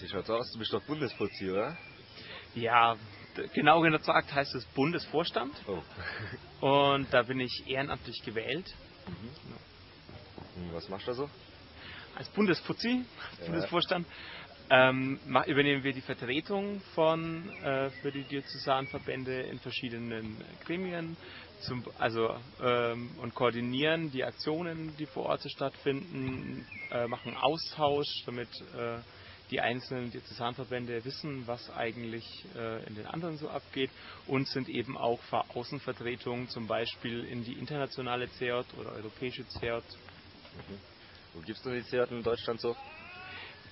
Wie schaut's aus? Du bist doch Bundesfuzzi, oder? Ja, genau gesagt heißt es Bundesvorstand. Oh. Und da bin ich ehrenamtlich gewählt. Und was machst du da so? Als Bundesfuzzi, Ja. Bundesvorstand, ähm, übernehmen wir die Vertretung von äh, für die Diözesanverbände in verschiedenen Gremien, zum, also ähm, und koordinieren die Aktionen, die vor Ort stattfinden, äh, machen Austausch, damit äh, die einzelnen Diözesanverbände wissen, was eigentlich äh, in den anderen so abgeht und sind eben auch Ver- Außenvertretungen, zum Beispiel in die internationale CERT oder europäische CERT Wo gibt's denn die Theater in Deutschland so?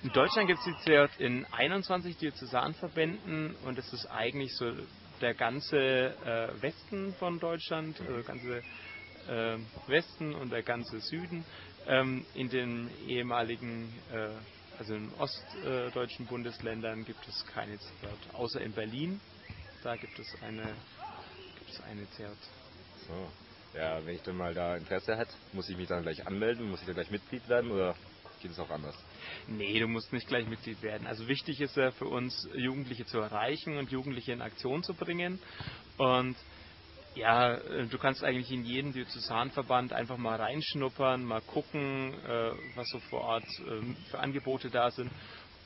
In Deutschland gibt es die CERT in 21 Diözesanverbänden und es ist eigentlich so der ganze äh, Westen von Deutschland, also der ganze äh, Westen und der ganze Süden. Ähm, in den ehemaligen, äh, also in ostdeutschen Bundesländern gibt es keine CERT, außer in Berlin. Da gibt es eine, gibt es eine CERT. So. Ja, wenn ich dann mal da Interesse hätte, muss ich mich dann gleich anmelden? Muss ich dann gleich Mitglied werden oder geht es auch anders? Nee, du musst nicht gleich Mitglied werden. Also wichtig ist ja für uns, Jugendliche zu erreichen und Jugendliche in Aktion zu bringen. Und ja, äh, du kannst eigentlich in jeden Diözesanverband einfach mal reinschnuppern, mal gucken, äh, was so vor Ort ähm, für Angebote da sind.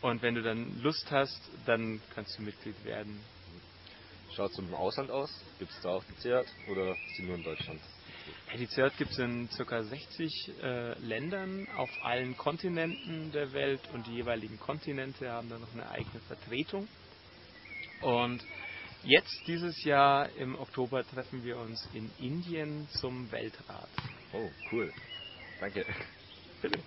Und wenn du dann Lust hast, dann kannst du Mitglied werden. Schaut es im Ausland aus? Gibt es da auch die CERT oder ist die nur in Deutschland? Ja, die CERT gibt es in ca. 60 äh, Ländern auf allen Kontinenten der Welt und die jeweiligen Kontinente haben dann noch eine eigene Vertretung. Und jetzt dieses Jahr im Oktober treffen wir uns in Indien zum Weltrat. Oh, cool. Danke. Bitte.